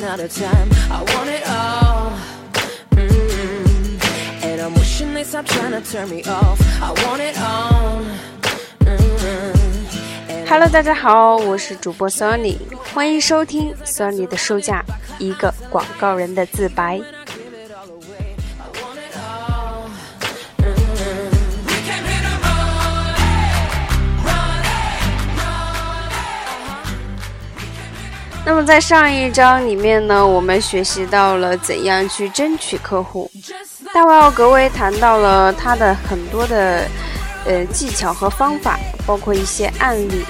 running out of time. I want it all. Mm-hmm. And I'm wishing they stop trying to turn me off. I want it all. Mm-hmm. Hello，大家好，我是主播 Sony，欢迎收听 Sony 的售价，一个广告人的自白。那么在上一章里面呢，我们学习到了怎样去争取客户。大卫奥格威谈到了他的很多的呃技巧和方法，包括一些案例。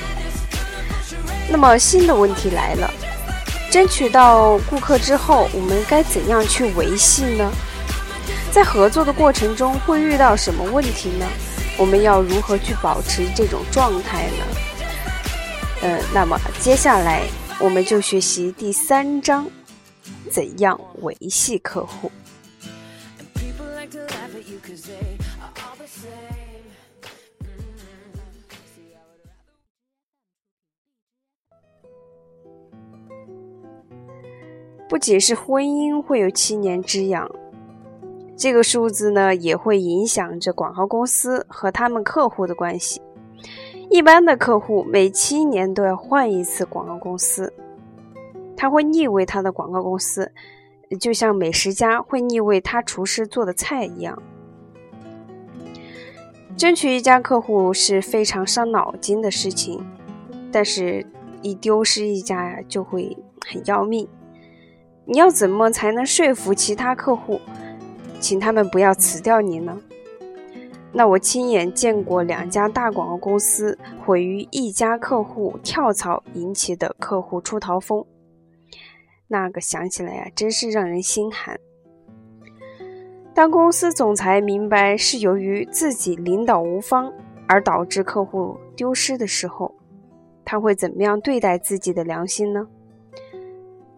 那么新的问题来了，争取到顾客之后，我们该怎样去维系呢？在合作的过程中会遇到什么问题呢？我们要如何去保持这种状态呢？呃，那么接下来。我们就学习第三章，怎样维系客户。不仅是婚姻会有七年之痒，这个数字呢也会影响着广告公司和他们客户的关系。一般的客户每七年都要换一次广告公司，他会腻味他的广告公司，就像美食家会腻味他厨师做的菜一样。争取一家客户是非常伤脑筋的事情，但是一丢失一家，就会很要命。你要怎么才能说服其他客户，请他们不要辞掉你呢？那我亲眼见过两家大广告公司毁于一家客户跳槽引起的客户出逃风，那个想起来呀，真是让人心寒。当公司总裁明白是由于自己领导无方而导致客户丢失的时候，他会怎么样对待自己的良心呢？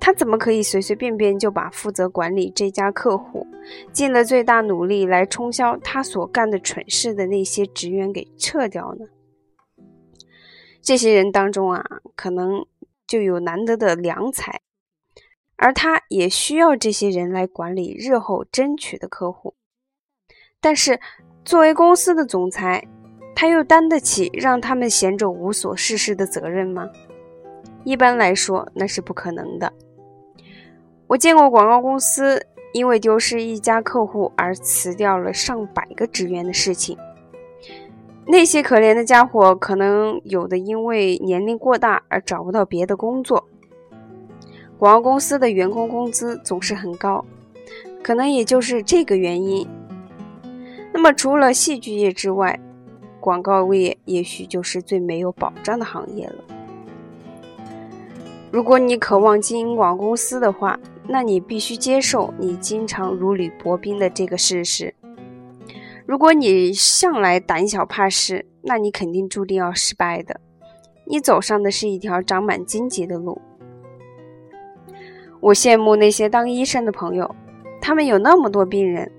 他怎么可以随随便便就把负责管理这家客户、尽了最大努力来冲销他所干的蠢事的那些职员给撤掉呢？这些人当中啊，可能就有难得的良才，而他也需要这些人来管理日后争取的客户。但是，作为公司的总裁，他又担得起让他们闲着无所事事的责任吗？一般来说，那是不可能的。我见过广告公司因为丢失一家客户而辞掉了上百个职员的事情。那些可怜的家伙，可能有的因为年龄过大而找不到别的工作。广告公司的员工工资总是很高，可能也就是这个原因。那么，除了戏剧业之外，广告业也许就是最没有保障的行业了。如果你渴望经营广告公司的话，那你必须接受你经常如履薄冰的这个事实。如果你向来胆小怕事，那你肯定注定要失败的。你走上的是一条长满荆棘的路。我羡慕那些当医生的朋友，他们有那么多病人，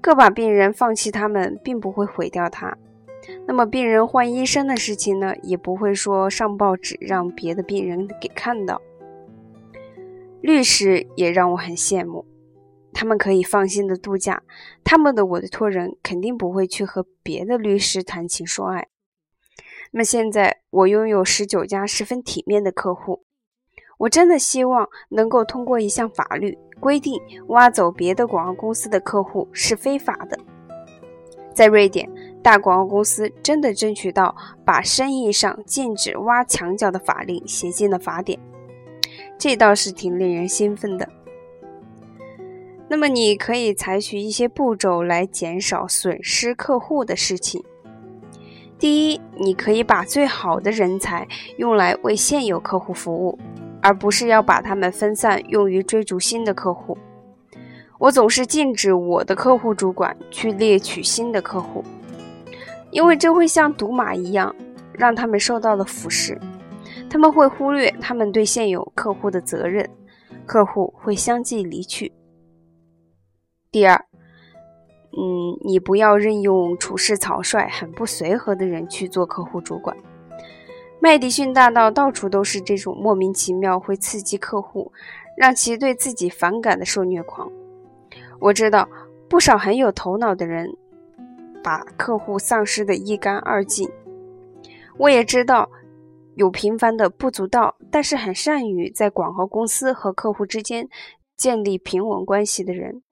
个把病人放弃，他们并不会毁掉他。那么病人换医生的事情呢，也不会说上报纸让别的病人给看到。律师也让我很羡慕，他们可以放心的度假，他们的委托人肯定不会去和别的律师谈情说爱。那么现在我拥有十九家十分体面的客户，我真的希望能够通过一项法律规定，挖走别的广告公司的客户是非法的。在瑞典，大广告公司真的争取到把生意上禁止挖墙角的法令写进了法典。这倒是挺令人兴奋的。那么，你可以采取一些步骤来减少损失客户的事情。第一，你可以把最好的人才用来为现有客户服务，而不是要把他们分散用于追逐新的客户。我总是禁止我的客户主管去猎取新的客户，因为这会像赌马一样，让他们受到了腐蚀。他们会忽略他们对现有客户的责任，客户会相继离去。第二，嗯，你不要任用处事草率、很不随和的人去做客户主管。麦迪逊大道到处都是这种莫名其妙会刺激客户，让其对自己反感的受虐狂。我知道不少很有头脑的人把客户丧失的一干二净。我也知道有平凡的不足道，但是很善于在广告公司和客户之间建立平稳关系的人。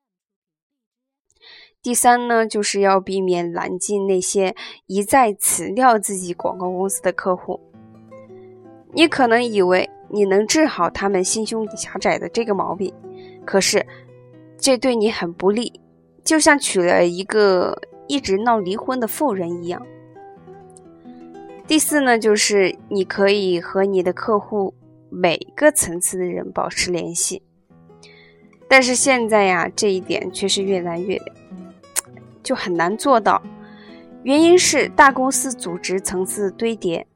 第三呢，就是要避免揽进那些一再辞掉自己广告公司的客户。你可能以为你能治好他们心胸狭窄的这个毛病，可是这对你很不利，就像娶了一个一直闹离婚的妇人一样。第四呢，就是你可以和你的客户每个层次的人保持联系，但是现在呀，这一点却是越来越。就很难做到，原因是大公司组织层次堆叠，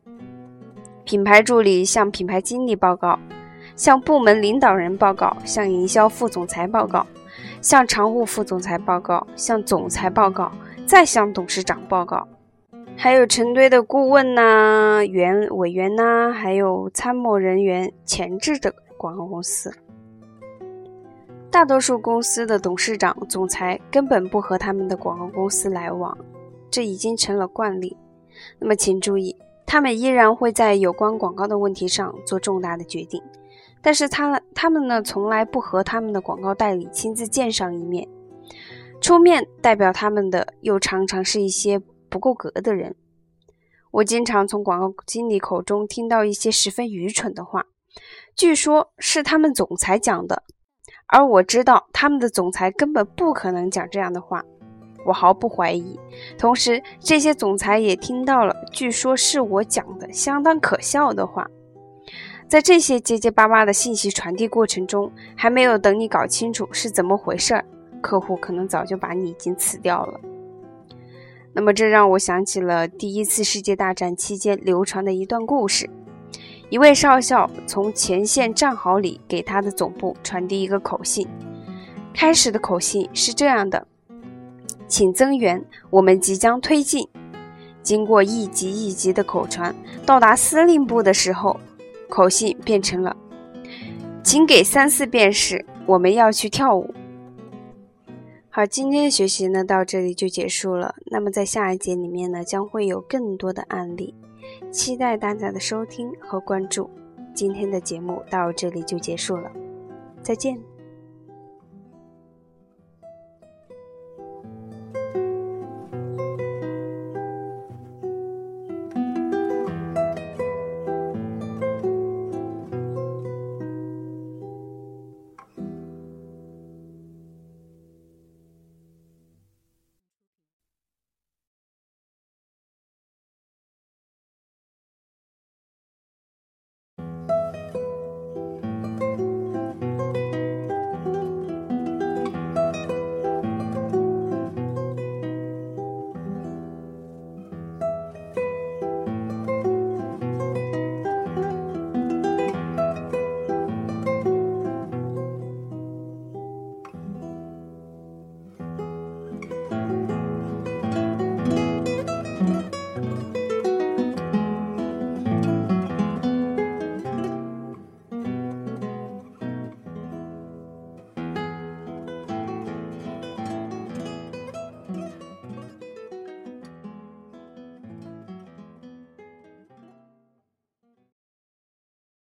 品牌助理向品牌经理报告，向部门领导人报告，向营销副总裁报告，向常务副总裁报告，向总裁报告，再向董事长报告，还有成堆的顾问呐、员委员呐，还有参谋人员前置的广告公司。大多数公司的董事长、总裁根本不和他们的广告公司来往，这已经成了惯例。那么，请注意，他们依然会在有关广告的问题上做重大的决定，但是他他们呢，从来不和他们的广告代理亲自见上一面。出面代表他们的，又常常是一些不够格的人。我经常从广告经理口中听到一些十分愚蠢的话，据说是他们总裁讲的。而我知道他们的总裁根本不可能讲这样的话，我毫不怀疑。同时，这些总裁也听到了，据说是我讲的相当可笑的话。在这些结结巴巴的信息传递过程中，还没有等你搞清楚是怎么回事儿，客户可能早就把你已经辞掉了。那么，这让我想起了第一次世界大战期间流传的一段故事。一位少校从前线战壕里给他的总部传递一个口信。开始的口信是这样的：“请增援，我们即将推进。”经过一级一级的口传，到达司令部的时候，口信变成了：“请给三四便士，我们要去跳舞。”好，今天的学习呢到这里就结束了。那么在下一节里面呢，将会有更多的案例。期待大家的收听和关注，今天的节目到这里就结束了，再见。